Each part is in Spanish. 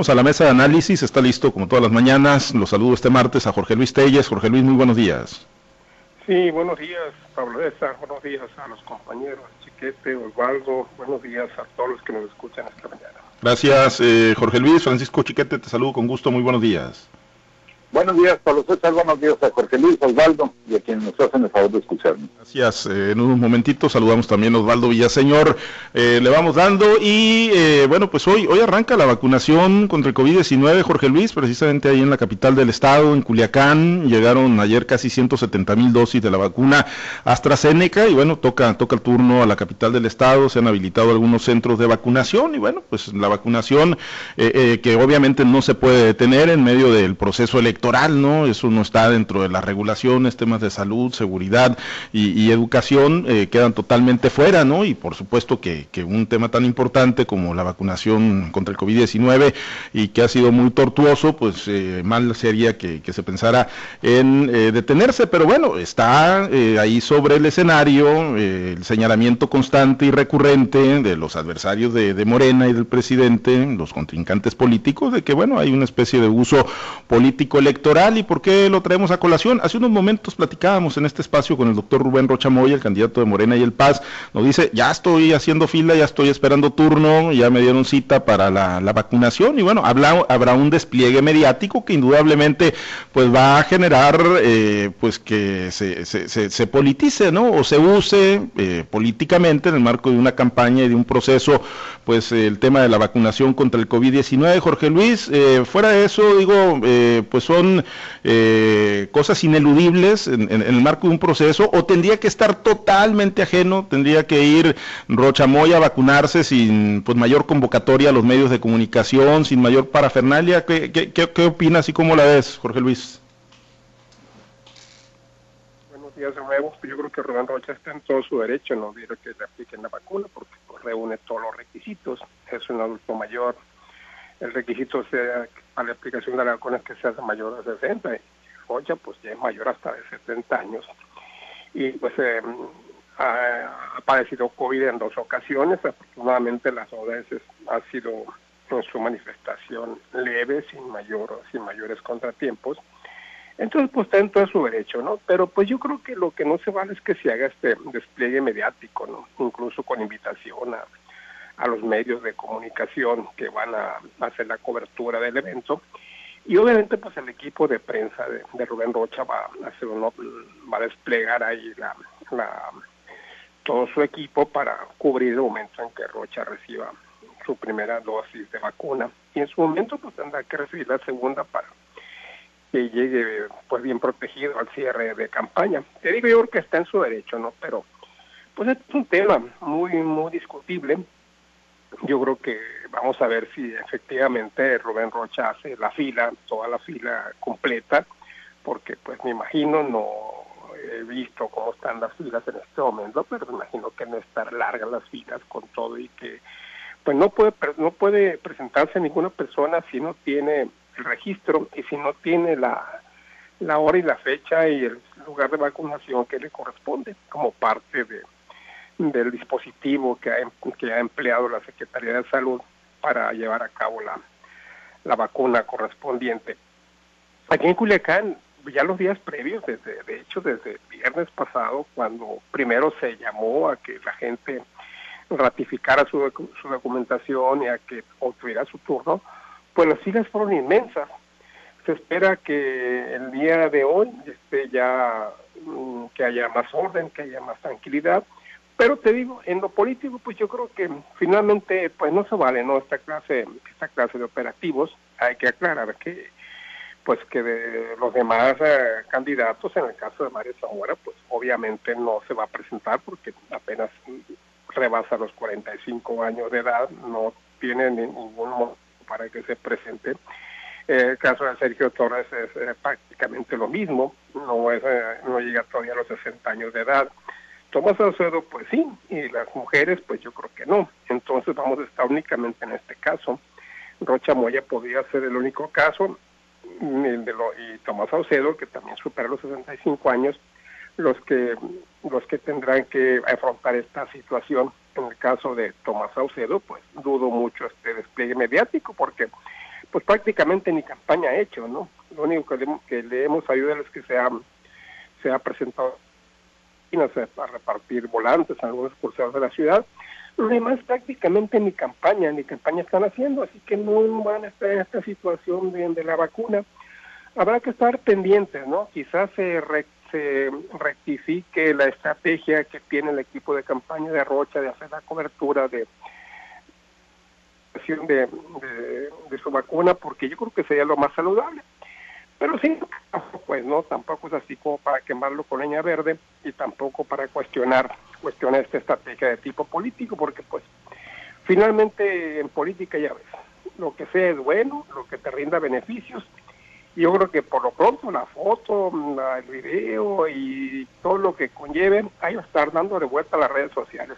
Vamos a la mesa de análisis, está listo como todas las mañanas. Los saludo este martes a Jorge Luis Telles. Jorge Luis, muy buenos días. Sí, buenos días, Pablo César, buenos días a los compañeros, Chiquete, Osvaldo, buenos días a todos los que nos escuchan esta mañana. Gracias, eh, Jorge Luis, Francisco Chiquete, te saludo con gusto, muy buenos días. Buenos días, Pablo César. Buenos días a Jorge Luis, Osvaldo y a quienes nos hacen el favor de escucharnos. Gracias. Eh, en unos momentitos saludamos también a Osvaldo Villaseñor. Eh, le vamos dando y eh, bueno, pues hoy, hoy arranca la vacunación contra el COVID-19, Jorge Luis, precisamente ahí en la capital del estado, en Culiacán. Llegaron ayer casi 170 mil dosis de la vacuna AstraZeneca y bueno, toca, toca el turno a la capital del estado. Se han habilitado algunos centros de vacunación y bueno, pues la vacunación que obviamente no se puede detener en medio del proceso electoral ¿no? Eso no está dentro de las regulaciones, temas de salud, seguridad y, educación eh, quedan totalmente fuera, ¿no? Y por supuesto que, un tema tan importante como la vacunación contra el COVID-19 y que ha sido muy tortuoso, pues eh, mal sería que, se pensara en eh, detenerse, pero bueno, está ahí sobre el escenario el señalamiento constante y recurrente de los adversarios de, de Morena y del presidente, los contrincantes políticos, de que bueno, hay una especie de uso político electoral y por qué lo traemos a colación. Hace unos momentos platicábamos en este espacio con el doctor Rubén Rochamoy, el candidato de Morena y el Paz. Nos dice, ya estoy haciendo fila, ya estoy esperando turno, ya me dieron cita para la, vacunación y bueno, habrá, habrá un despliegue mediático que indudablemente pues va a generar eh, pues que se, se, se, politice, ¿no? O se use eh, políticamente en el marco de una campaña y de un proceso, pues el tema de la vacunación contra el COVID-19. Jorge Luis, eh, fuera de eso, digo, pues son eh, cosas ineludibles en, el marco de un proceso o tendría que estar totalmente ajeno, tendría que ir Rochamoy a vacunarse sin pues mayor convocatoria a los medios de comunicación, sin mayor parafernalia. ¿Qué, qué, opinas y cómo la ves, Jorge Luis? Buenos días de nuevo. Yo creo que Rubén Rocha está en todo su derecho, no quiero que le apliquen la vacuna porque pues, reúne todos los requisitos. Es un adulto mayor, el requisito sea a la aplicación de la vacuna es que sea mayor de 60. Y Rocha pues ya es mayor hasta de 70 años. Y pues eh, ha, padecido COVID en dos ocasiones. Afortunadamente las ODS ha sido en su manifestación leve, sin mayor, sin mayores contratiempos. Entonces, pues está en todo su derecho, ¿no? Pero pues yo creo que lo que no se vale es que se haga este despliegue mediático, ¿no? Incluso con invitación a, a los medios de comunicación que van a hacer la cobertura del evento. Y obviamente pues el equipo de prensa de, Rubén Rocha va a hacer uno, va a desplegar ahí la, todo su equipo para cubrir el momento en que Rocha reciba su primera dosis de vacuna. Y en su momento pues tendrá que recibir la segunda para que llegue pues bien protegido al cierre de campaña. Te digo yo que está en su derecho, ¿no? Pero pues es un tema muy, muy discutible yo creo que vamos a ver si efectivamente Rubén Rocha hace la fila, toda la fila completa, porque pues me imagino, no he visto cómo están las filas en este momento, pero me imagino que no estar largas las filas con todo y que pues no puede no puede presentarse ninguna persona si no tiene el registro y si no tiene la, la hora y la fecha y el lugar de vacunación que le corresponde como parte de del dispositivo que ha, em, que ha empleado la Secretaría de Salud para llevar a cabo la, la vacuna correspondiente. Aquí en Culiacán, ya los días previos, desde, de hecho desde viernes pasado, cuando primero se llamó a que la gente ratificara su, su documentación y a que obtuviera su turno, pues las filas fueron inmensas. Se espera que el día de hoy esté ya mm, que haya más orden, que haya más tranquilidad pero te digo, en lo político, pues yo creo que finalmente, pues no se vale, ¿no? Esta clase, esta clase de operativos, hay que aclarar que, pues que de los demás eh, candidatos, en el caso de Mario Zamora, pues obviamente no se va a presentar porque apenas rebasa los 45 años de edad, no tiene ningún motivo para que se presente. el caso de Sergio Torres es eh, prácticamente lo mismo, no, es, eh, no llega todavía a los 60 años de edad. Tomás Saucedo, pues sí, y las mujeres, pues yo creo que no. Entonces vamos a estar únicamente en este caso. Rocha Moya podría ser el único caso, el de lo, y Tomás Saucedo, que también supera los 65 años, los que, los que tendrán que afrontar esta situación. En el caso de Tomás Saucedo, pues dudo mucho este despliegue mediático, porque pues prácticamente ni campaña ha hecho, ¿no? Lo único que le, hemos ayudado es que se se ha presentado a repartir volantes en algunos cursos de la ciudad. Los demás prácticamente ni campaña, ni campaña están haciendo, así que no van a estar en esta situación de, la vacuna. Habrá que estar pendientes, ¿no? Quizás se, se rectifique la estrategia que tiene el equipo de campaña de Rocha de hacer la cobertura de, de, de, su vacuna, porque yo creo que sería lo más saludable. Pero sí, pues no, tampoco es así como para quemarlo con leña verde y tampoco para cuestionar, cuestionar esta estrategia de tipo político, porque pues finalmente en política ya ves, lo que sea es bueno, lo que te rinda beneficios. Y yo creo que por lo pronto la foto, el video y todo lo que conlleve, hay que estar dando de vuelta a las redes sociales.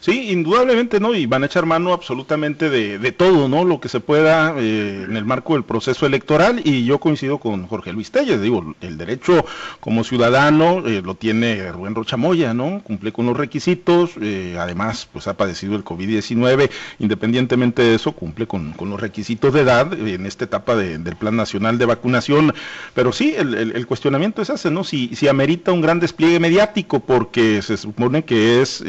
Sí, indudablemente, ¿no? Y van a echar mano absolutamente de, de todo, ¿no? Lo que se pueda eh, en el marco del proceso electoral. Y yo coincido con Jorge Luis Telles, digo, el derecho como ciudadano eh, lo tiene Rubén Rochamoya, ¿no? Cumple con los requisitos, eh, además, pues ha padecido el COVID-19, independientemente de eso, cumple con, con, los requisitos de edad en esta etapa de, del Plan Nacional de Vacunación. Pero sí, el, cuestionamiento es ese, ¿no? Si, si amerita un gran despliegue mediático, porque se supone que es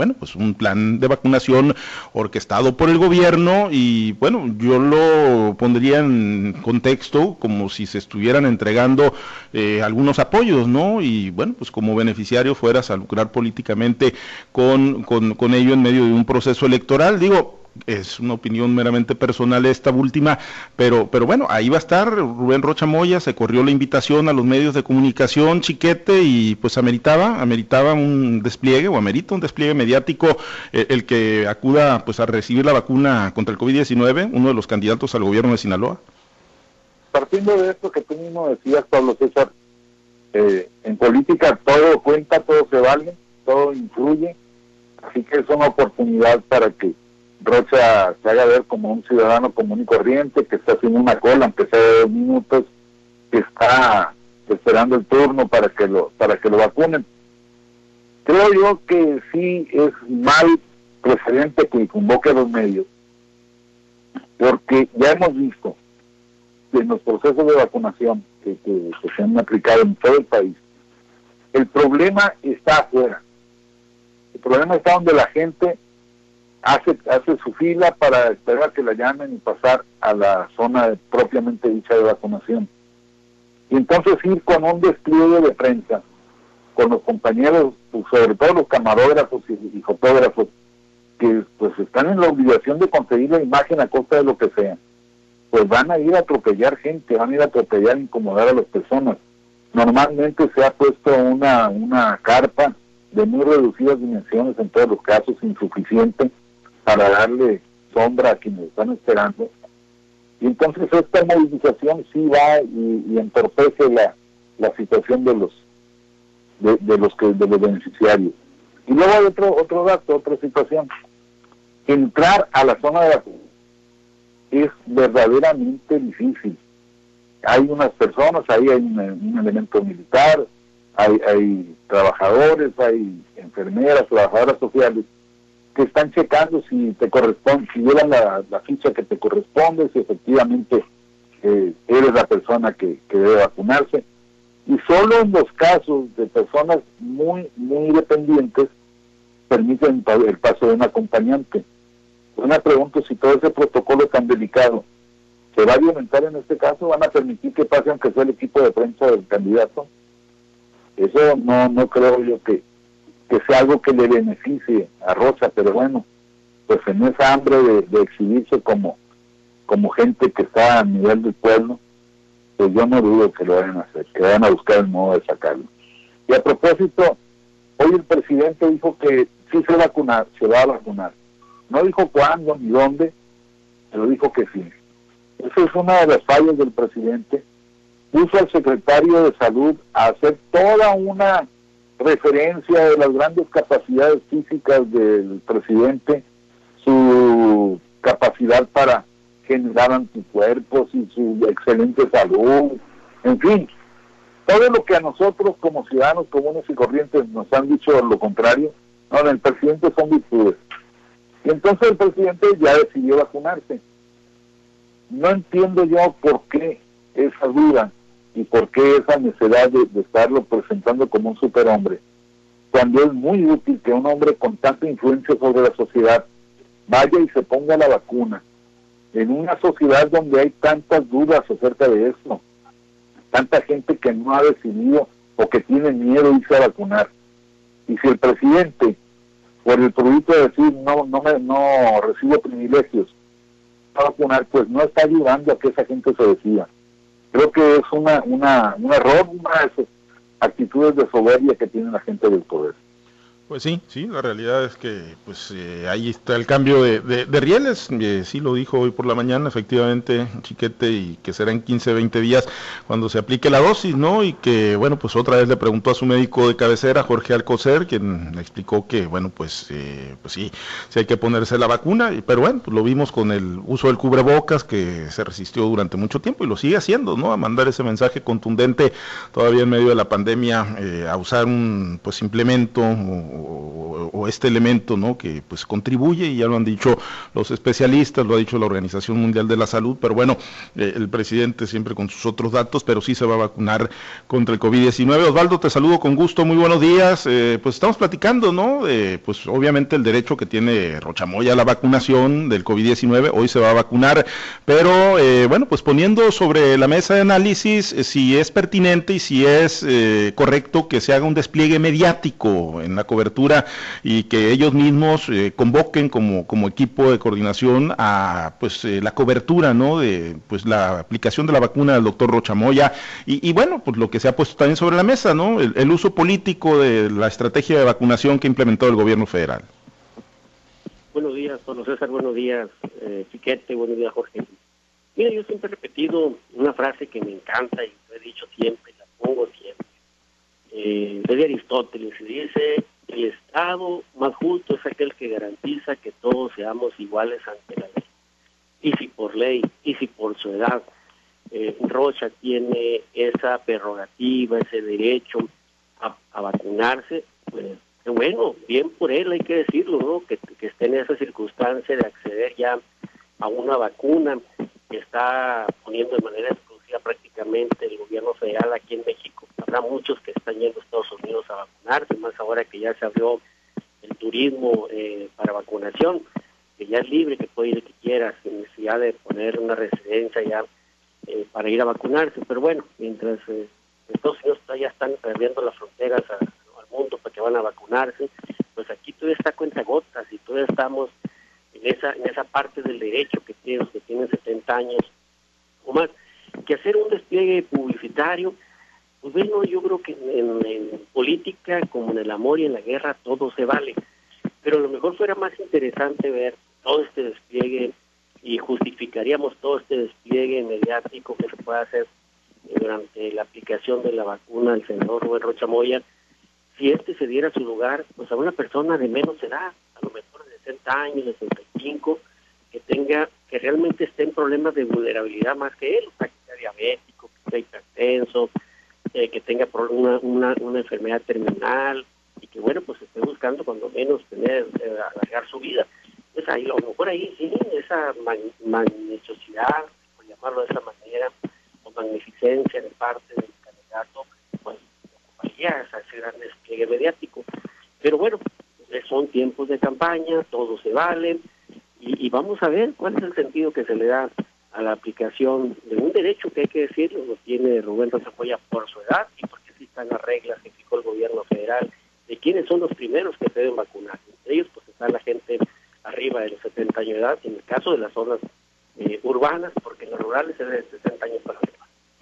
bueno, pues un plan de vacunación orquestado por el gobierno y bueno, yo lo pondría en contexto como si se estuvieran entregando eh, algunos apoyos, ¿no? Y bueno, pues como beneficiario fueras a lucrar políticamente con, con, con ello en medio de un proceso electoral. Digo, es una opinión meramente personal esta última, pero, pero bueno, ahí va a estar Rubén Rocha Moya, se corrió la invitación a los medios de comunicación, chiquete, y pues ameritaba, ameritaba un despliegue, o amerita un despliegue mediático, eh, el que acuda pues a recibir la vacuna contra el COVID-19, uno de los candidatos al gobierno de Sinaloa. Partiendo de esto que tú mismo decías, Pablo César, eh, en política todo cuenta, todo se vale, todo influye, así que es una oportunidad para que Rocha se haga ver como un ciudadano común y corriente que está haciendo una cola, aunque de dos minutos, que está esperando el turno para que lo para que lo vacunen. Creo yo que sí es mal precedente que convoque a los medios, porque ya hemos visto en los procesos de vacunación que se han aplicado en todo el país, el problema está afuera. El problema está donde la gente hace, hace su fila para esperar que la llamen y pasar a la zona propiamente dicha de vacunación. Y entonces ir con un despliegue de prensa, con los compañeros, pues, sobre todo los camarógrafos y, fotógrafos, que pues están en la obligación de conseguir la imagen a costa de lo que sea, pues van a ir a atropellar gente, van a ir a atropellar, incomodar a las personas. Normalmente se ha puesto una, una carpa de muy reducidas dimensiones, en todos los casos insuficiente, para darle sombra a quienes están esperando. Y entonces esta movilización sí va y, entorpece la, la situación de los de, los que de los beneficiarios. Y luego hay otro otro dato, otra situación. Entrar a la zona de la es verdaderamente difícil. Hay unas personas, ahí hay un, elemento militar, hay, hay trabajadores, hay enfermeras, trabajadoras sociales que están checando si te corresponde, si llevan la, ficha que te corresponde, si efectivamente eh, eres la persona que, debe vacunarse. Y solo en los casos de personas muy, muy dependientes permiten el paso de un acompañante. Una pregunta, si todo ese protocolo tan delicado se va a violentar en este caso, van a permitir que pase aunque sea el equipo de prensa del candidato. Eso no, no creo yo que, que sea algo que le beneficie a Rosa, pero bueno, pues en esa hambre de, exhibirse como, gente que está a nivel del pueblo, pues yo no dudo que lo vayan a hacer, que vayan a buscar el modo de sacarlo. Y a propósito, hoy el presidente dijo que sí se vacunar, se va a vacunar. No dijo cuándo ni dónde, pero dijo que sí. Esa es una de las fallas del presidente. Puso al secretario de salud a hacer toda una referencia de las grandes capacidades físicas del presidente, su capacidad para generar anticuerpos y su excelente salud, en fin, todo lo que a nosotros como ciudadanos comunes y corrientes nos han dicho lo contrario, no, el presidente son virtudes. Y entonces el presidente ya decidió vacunarse. no entiendo yo por qué esa duda y por qué esa necesidad de, estarlo presentando como un superhombre, cuando es muy útil que un hombre con tanta influencia sobre la sociedad vaya y se ponga la vacuna en una sociedad donde hay tantas dudas acerca de eso, tanta gente que no ha decidido o que tiene miedo de irse a vacunar. Y si el presidente, por el producto de decir no, no, me, no recibo privilegios, a vacunar, pues no está ayudando a que esa gente se decida. Creo que es una, una, un error, una de esas actitudes de soberbia que tiene la gente del poder. Pues sí, sí, la realidad es que pues eh, ahí está el cambio de, de, rieles, eh, sí lo dijo hoy por la mañana, efectivamente, Chiquete, y que será en 15, 20 días cuando se aplique la dosis, ¿no? Y que, bueno, pues otra vez le preguntó a su médico de cabecera, Jorge Alcocer, quien le explicó que, bueno, pues, eh, pues sí, sí hay que ponerse la vacuna, pero bueno, pues lo vimos con el uso del cubrebocas, que se resistió durante mucho tiempo y lo sigue haciendo, ¿no? A mandar ese mensaje contundente todavía en medio de la pandemia, a usar un, pues, implemento o, o, este elemento ¿no? que pues contribuye, y ya lo han dicho los especialistas, lo ha dicho la Organización Mundial de la Salud, pero bueno, eh, el presidente siempre con sus otros datos, pero sí se va a vacunar contra el COVID-19. Osvaldo, te saludo con gusto, muy buenos días. Eh, pues estamos platicando, ¿no? pues obviamente el derecho que tiene Rochamoya a la vacunación del COVID-19, hoy se va a vacunar, pero eh, bueno, pues poniendo sobre la mesa de análisis si es pertinente y si es correcto que se haga un despliegue mediático en la cobertura y que ellos mismos eh, convoquen como, como equipo de coordinación a pues eh, la cobertura ¿no? de pues la aplicación de la vacuna del doctor Rochamoya y, y, bueno pues lo que se ha puesto también sobre la mesa ¿no? el, uso político de la estrategia de vacunación que implementó el gobierno federal. Buenos días, don César, buenos días, eh, Chiquete, buenos días, Jorge. Mira, yo siempre he repetido una frase que me encanta y lo he dicho siempre, la pongo siempre. Eh, de Aristóteles, y dice, el Estado más justo es aquel que garantiza que todos seamos iguales ante la ley. Y si por ley, y si por su edad, eh, Rocha tiene esa prerrogativa, ese derecho a, vacunarse, pues bueno, bien por él, hay que decirlo, ¿no? Que, esté en esa circunstancia de acceder ya a una vacuna que está poniendo de manera exclusiva prácticamente el gobierno federal aquí en México habrá muchos que están yendo a Estados Unidos a vacunarse, más ahora que ya se abrió el turismo eh, para vacunación, que ya es libre, que puede ir el que quiera, sin necesidad de poner una residencia ya eh, para ir a vacunarse. Pero bueno, mientras eh, Estados Unidos ya están abriendo las fronteras al mundo para que van a vacunarse, pues aquí todavía está cuenta gotas y todavía estamos en esa en esa parte del derecho que tienen que tienen 70 años o más, que hacer un despliegue publicitario bueno, yo creo que en, política, como en el amor y en la guerra, todo se vale. Pero a lo mejor fuera más interesante ver todo este despliegue y justificaríamos todo este despliegue mediático que se puede hacer durante la aplicación de la vacuna del senador Rubén Rocha Moya, si este se diera su lugar, pues a una persona de menos edad, a lo mejor de 60 años, de 65, que tenga, que realmente esté en problemas de vulnerabilidad más que él, o sea, que sea diabético, que sea hipertenso, eh, que tenga una, una, una, enfermedad terminal y que, bueno, pues esté buscando cuando menos tener, eh, alargar su vida. Pues ahí, a lo mejor ahí sí, esa magnificencia, por llamarlo de esa manera, o magnificencia de parte del candidato, pues ocuparía ese gran despliegue mediático. Pero bueno, son tiempos de campaña, todo se vale, y, y vamos a ver cuál es el sentido que se le da a la aplicación de un derecho que hay que decirlo, lo tiene Rubén Rosapoya por su edad y porque están las reglas que fijó el gobierno federal de quiénes son los primeros que deben vacunar. Entre ellos pues está la gente arriba de los 70 años de edad, en el caso de las zonas eh, urbanas, porque en los rurales es de 60 años para.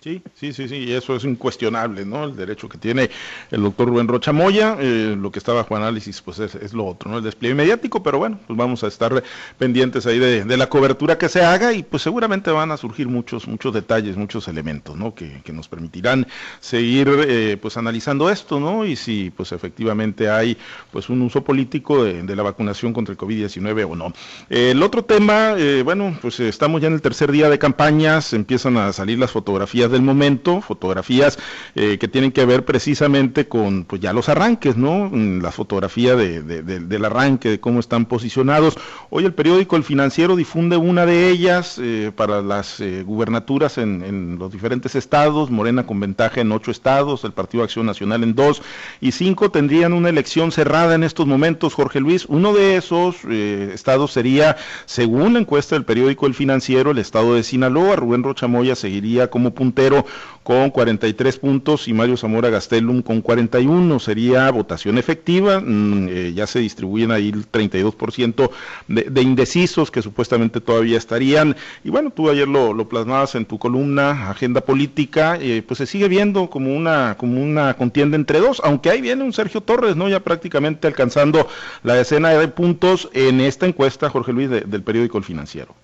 Sí, sí, sí, sí, y eso es incuestionable, ¿no? El derecho que tiene el doctor Rubén Rocha Moya, eh, lo que está bajo análisis, pues es, lo otro, ¿no? El despliegue mediático, pero bueno, pues vamos a estar pendientes ahí de, la cobertura que se haga y pues seguramente van a surgir muchos, muchos detalles, muchos elementos, ¿no? Que, nos permitirán seguir, eh, pues analizando esto, ¿no? Y si, pues efectivamente hay, pues un uso político de, la vacunación contra el COVID-19 o no. el otro tema, eh, bueno, pues estamos ya en el tercer día de campañas, empiezan a salir las fotografías de del momento, fotografías eh, que tienen que ver precisamente con pues ya los arranques, ¿no? Mm, la fotografía de, del arranque, de cómo están posicionados. Hoy el periódico El Financiero difunde una de ellas eh, para las eh, gubernaturas en, los diferentes estados, Morena con ventaja en ocho estados, el Partido Acción Nacional en dos y cinco tendrían una elección cerrada en estos momentos, Jorge Luis. Uno de esos estados sería, según la encuesta del periódico El Financiero, el estado de Sinaloa. Rubén Rochamoya seguiría como con 43 puntos y Mario Zamora Gastelum con 41. Sería votación efectiva. Mm, eh, ya se distribuyen ahí el 32% de, de, indecisos que supuestamente todavía estarían. Y bueno, tú ayer lo, lo plasmabas en tu columna, Agenda Política, eh, pues se sigue viendo como una, como una contienda entre dos, aunque ahí viene un Sergio Torres, ¿no? Ya prácticamente alcanzando la decena de puntos en esta encuesta, Jorge Luis, del periódico El Financiero.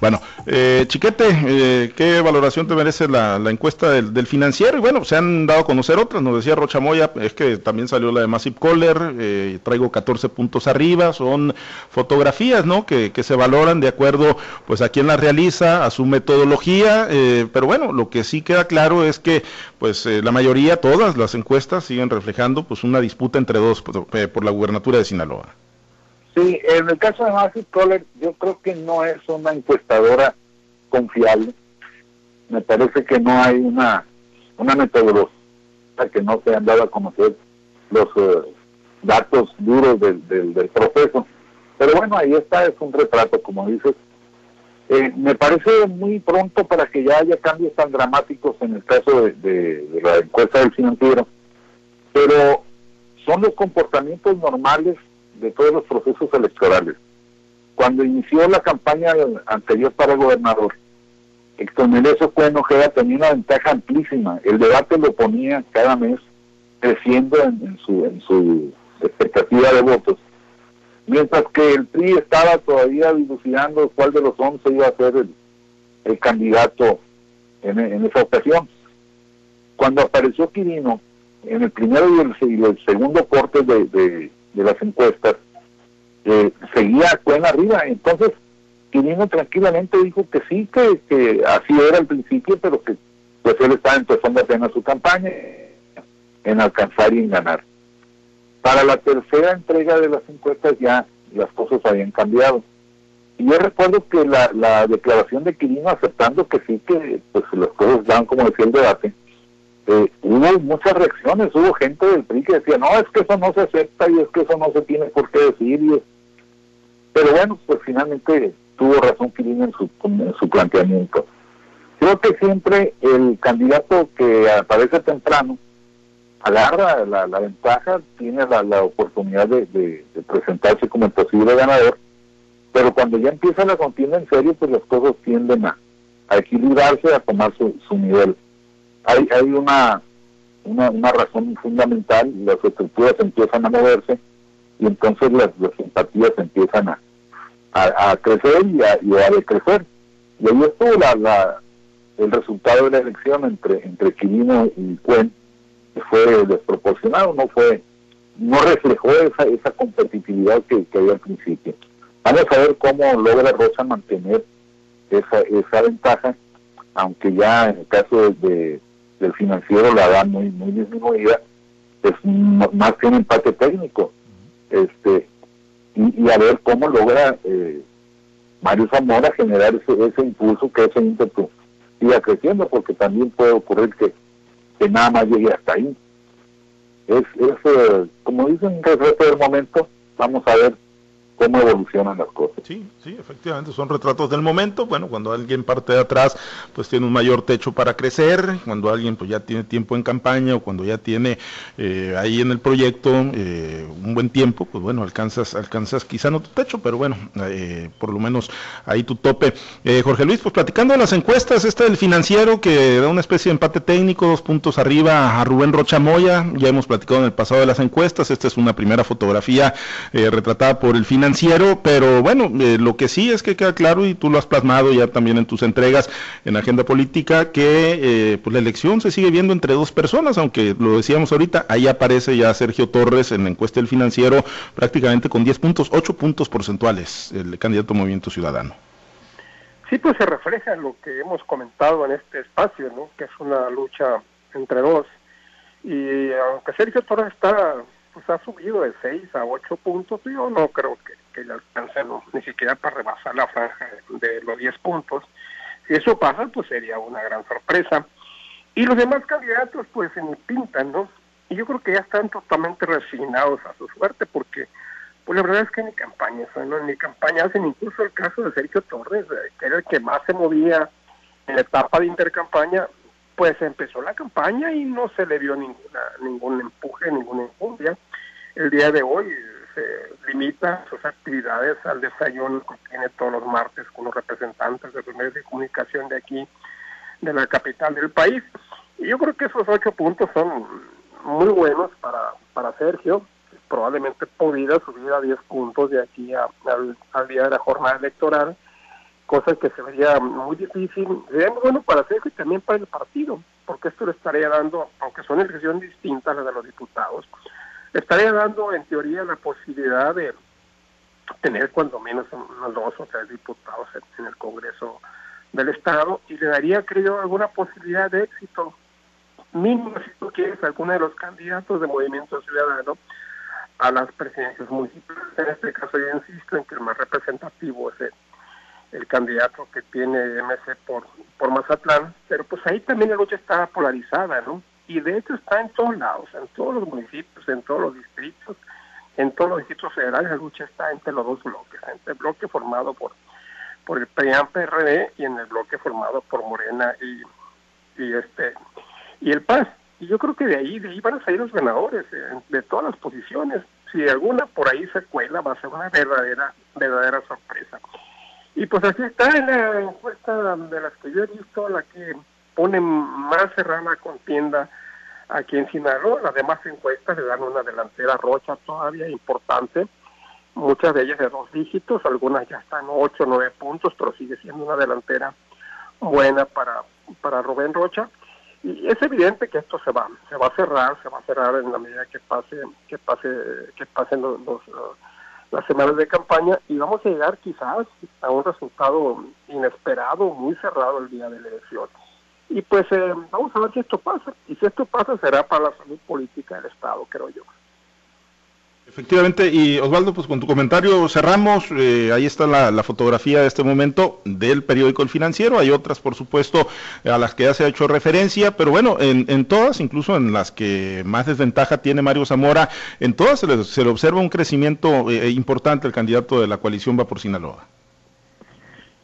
Bueno, eh, Chiquete, eh, ¿qué valoración te merece la, encuesta del, financiero? Y bueno, se han dado a conocer otras, nos decía Rocha Moya, es que también salió la de Massive Caller, eh, traigo 14 puntos arriba, son fotografías, ¿no? Que, que, se valoran de acuerdo, pues a quién las realiza, a su metodología, eh, pero bueno, lo que sí queda claro es que, pues la mayoría, todas las encuestas siguen reflejando, pues una disputa entre dos por, por la gubernatura de Sinaloa. Sí, en el caso de Matthew Kohler, yo creo que no es una encuestadora confiable. Me parece que no hay una, una metodología que no se han dado a conocer los eh, datos duros del, del, proceso. Pero bueno, ahí está, es un retrato, como dices. Eh, me parece muy pronto para que ya haya cambios tan dramáticos en el caso de, de la encuesta del financiero, pero son los comportamientos normales de todos los procesos electorales. Cuando inició la campaña anterior para gobernador, Héctor Meneso Cueno Ojeda tenía una ventaja amplísima. El debate lo ponía cada mes creciendo en, su, en su expectativa de votos. Mientras que el PRI estaba todavía dilucidando cuál de los 11 iba a ser el, el candidato en, en, esa ocasión. Cuando apareció Quirino, en el primero y el, el segundo corte de, de las encuestas, eh, seguía en arriba. Entonces, Quirino tranquilamente dijo que sí, que, que así era al principio, pero que pues él estaba empezando apenas su campaña en alcanzar y en ganar. Para la tercera entrega de las encuestas ya las cosas habían cambiado. Y yo recuerdo que la, la declaración de Quirino aceptando que sí, que pues las cosas estaban como decía el debate, eh, hubo muchas reacciones, hubo gente del PRI que decía, no, es que eso no se acepta y es que eso no se tiene por qué decir. Pero bueno, pues finalmente tuvo razón Quirino en su, en su planteamiento. Creo que siempre el candidato que aparece temprano agarra la, la ventaja, tiene la, la oportunidad de, de, presentarse como el posible ganador, pero cuando ya empieza la contienda en serio, pues las cosas tienden a, a equilibrarse, a tomar su, su nivel hay, hay una, una, razón fundamental, las estructuras empiezan a moverse y entonces las, las simpatías empiezan a, a, crecer y a, y a decrecer. Y ahí estuvo la, la, el resultado de la elección entre, entre Quirino y Cuen, que fue desproporcionado, no fue no reflejó esa, esa competitividad que, que había al principio. Vamos a ver cómo logra Rosa mantener esa, esa ventaja, aunque ya en el caso de, del financiero la dan muy muy disminuida es más que un empate técnico. Este y, a ver cómo logra eh, Mario Zamora generar ese, ese impulso que ese ímpetu siga creciendo porque también puede ocurrir que, que nada más llegue hasta ahí. Es, es eh, como dicen en el resto del momento. Vamos a ver cómo evolucionan las cosas. Sí, sí, efectivamente, son retratos del momento. Bueno, cuando alguien parte de atrás, pues tiene un mayor techo para crecer, cuando alguien pues ya tiene tiempo en campaña o cuando ya tiene eh, ahí en el proyecto eh, un buen tiempo, pues bueno, alcanzas, alcanzas quizá no tu techo, pero bueno, eh, por lo menos ahí tu tope. Jorge Luis, pues platicando de las encuestas, esta del financiero que da una especie de empate técnico, dos puntos arriba a Rubén Rocha Moya, ya hemos platicado en el pasado de las encuestas, esta es una primera fotografía retratada por el financiero financiero, pero bueno, eh, lo que sí es que queda claro y tú lo has plasmado ya también en tus entregas en agenda política que eh, pues la elección se sigue viendo entre dos personas, aunque lo decíamos ahorita, ahí aparece ya Sergio Torres en la encuesta del financiero prácticamente con 10 puntos, 8 puntos porcentuales el candidato Movimiento Ciudadano. Sí, pues se refleja lo que hemos comentado en este espacio, ¿no? que es una lucha entre dos. Y aunque Sergio Torres está pues ha subido de 6 a 8 puntos, yo no creo que, que le alcance ni siquiera para rebasar la franja de los 10 puntos. Si eso pasa, pues sería una gran sorpresa. Y los demás candidatos, pues ni pintan, ¿no? Y yo creo que ya están totalmente resignados a su suerte, porque pues la verdad es que ni campaña, ¿no? ni campaña hacen incluso el caso de Sergio Torres, eh, que era el que más se movía en la etapa de intercampaña, pues empezó la campaña y no se le vio ninguna, ningún empuje, ninguna infundia. El día de hoy se limita sus actividades al desayuno que tiene todos los martes con los representantes de los medios de comunicación de aquí, de la capital del país. Y yo creo que esos ocho puntos son muy buenos para, para Sergio. Probablemente pudiera subir a diez puntos de aquí al día de la jornada electoral cosa que se vería muy difícil, sería muy bueno para Sergio y también para el partido, porque esto le estaría dando, aunque son elecciones distintas las de los diputados, estaría dando en teoría la posibilidad de tener cuando menos unos dos o tres diputados en, el Congreso del Estado y le daría, creo, alguna posibilidad de éxito mínimo, si tú quieres, alguno de los candidatos de Movimiento Ciudadano a las presidencias municipales. En este caso yo insisto en que el más representativo es el el candidato que tiene MC por, por Mazatlán, pero pues ahí también la lucha está polarizada, ¿no? Y de hecho está en todos lados, en todos los municipios, en todos los distritos, en todos los distritos federales, la lucha está entre los dos bloques, entre el bloque formado por, por el PRI-PRD y en el bloque formado por Morena y, y este y el PAS. Y yo creo que de ahí, de ahí van a salir los ganadores eh, de todas las posiciones. Si alguna por ahí se cuela, va a ser una verdadera, verdadera sorpresa. Y pues así está en la encuesta de las que yo he visto, la que pone más cerrada contienda aquí en Sinaloa. Las demás encuestas le dan una delantera rocha todavía importante, muchas de ellas de dos dígitos, algunas ya están ocho, nueve puntos, pero sigue siendo una delantera buena para, para Rubén Rocha. Y es evidente que esto se va, se va a cerrar, se va a cerrar en la medida que pase, que pase, que pasen los las semanas de campaña y vamos a llegar quizás a un resultado inesperado, muy cerrado el día de la elección. Y pues eh, vamos a ver si esto pasa. Y si esto pasa será para la salud política del Estado, creo yo. Efectivamente, y Osvaldo, pues con tu comentario cerramos. Eh, ahí está la, fotografía de este momento del periódico El Financiero. Hay otras, por supuesto, a las que ya se ha hecho referencia, pero bueno, en, todas, incluso en las que más desventaja tiene Mario Zamora, en todas se le, observa un crecimiento eh, importante el candidato de la coalición va por Sinaloa.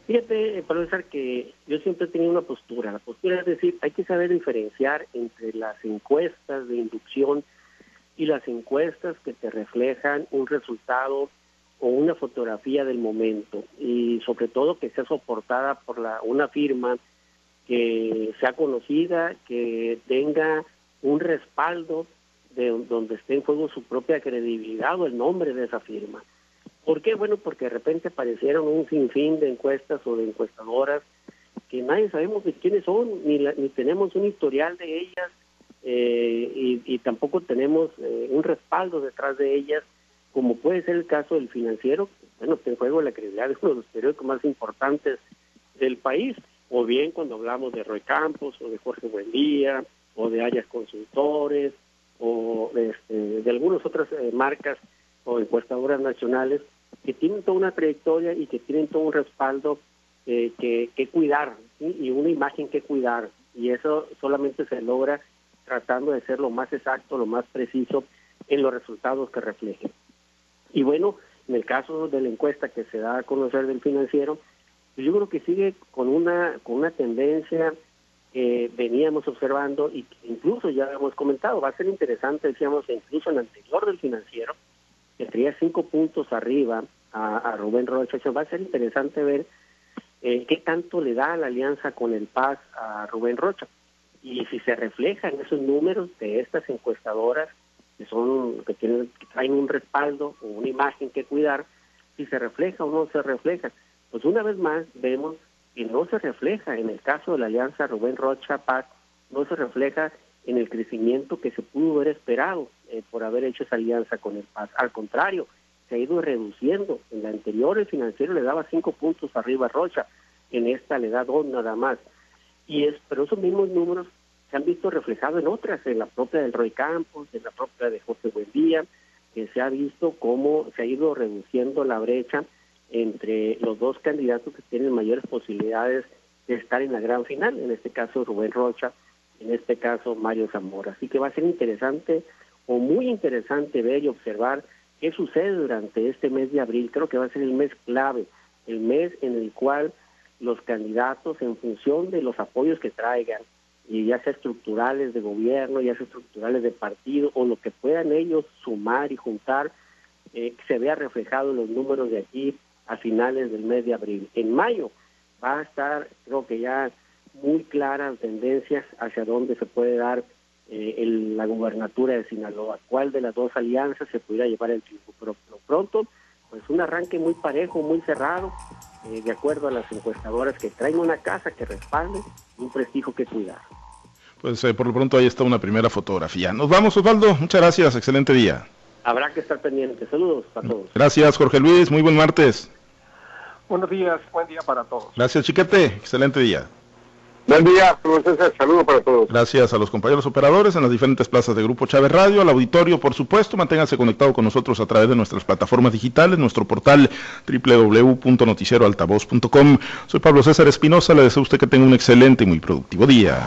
Fíjate, profesor, que yo siempre he tenido una postura. La postura es decir, hay que saber diferenciar entre las encuestas de inducción y las encuestas que te reflejan un resultado o una fotografía del momento y sobre todo que sea soportada por la, una firma que sea conocida, que tenga un respaldo de donde esté en juego su propia credibilidad o el nombre de esa firma. ¿Por qué? Bueno, porque de repente aparecieron un sinfín de encuestas o de encuestadoras que nadie sabemos de quiénes son, ni, ni tenemos un historial de ellas, eh, y, tampoco tenemos eh, un respaldo detrás de ellas, como puede ser el caso del financiero, bueno, que en juego la credibilidad de uno de los periódicos más importantes del país, o bien cuando hablamos de Roy Campos, o de Jorge Buendía, o de Ayas Consultores, o de, este, de algunas otras eh, marcas o encuestadoras nacionales que tienen toda una trayectoria y que tienen todo un respaldo que, que cuidar y una imagen que cuidar. Y eso solamente se logra tratando de ser lo más exacto, lo más preciso en los resultados que reflejen. Y bueno, en el caso de la encuesta que se da a conocer del financiero, yo creo que sigue con una, con una tendencia que veníamos observando y que incluso ya hemos comentado, va a ser interesante, decíamos, incluso en el anterior del financiero, que tenía cinco puntos arriba a, Rubén Rocha, va a ser interesante ver eh, qué tanto le da la alianza con el Paz a Rubén Rocha. Y si se reflejan esos números de estas encuestadoras que son que tienen que traen un respaldo o una imagen que cuidar si se refleja o no se refleja. Pues una vez más vemos que no se refleja en el caso de la alianza Rubén Rocha Paz, no se refleja en el crecimiento que se pudo haber esperado eh, por haber hecho esa alianza con el Paz. Al contrario, se ha ido reduciendo. En la anterior el financiero le daba cinco puntos arriba a Rocha, en esta le da dos nada más. Y es, pero esos mismos números se han visto reflejados en otras, en la propia del Roy Campos, en la propia de José Buendía, que se ha visto cómo se ha ido reduciendo la brecha entre los dos candidatos que tienen mayores posibilidades de estar en la gran final, en este caso Rubén Rocha, en este caso Mario Zamora. Así que va a ser interesante o muy interesante ver y observar qué sucede durante este mes de abril. Creo que va a ser el mes clave, el mes en el cual los candidatos, en función de los apoyos que traigan, y ya sea estructurales de gobierno, ya sea estructurales de partido, o lo que puedan ellos sumar y juntar, eh, se vea reflejado en los números de aquí a finales del mes de abril. En mayo va a estar, creo que ya muy claras tendencias hacia dónde se puede dar eh, la gubernatura de Sinaloa, cuál de las dos alianzas se pudiera llevar el triunfo. Pero, pronto, pues un arranque muy parejo, muy cerrado, eh, de acuerdo a las encuestadoras que traen una casa que respalde un prestigio que cuidar. Pues eh, por lo pronto ahí está una primera fotografía. Nos vamos, Osvaldo. Muchas gracias. Excelente día. Habrá que estar pendiente. Saludos a todos. Gracias, Jorge Luis. Muy buen martes. Buenos días. Buen día para todos. Gracias, Chiquete. Excelente día. Buen día, profesor. Saludos para todos. Gracias a los compañeros operadores en las diferentes plazas de Grupo Chávez Radio, al auditorio, por supuesto. Manténgase conectado con nosotros a través de nuestras plataformas digitales, nuestro portal www.noticieroaltavoz.com. Soy Pablo César Espinosa. Le deseo a usted que tenga un excelente y muy productivo día.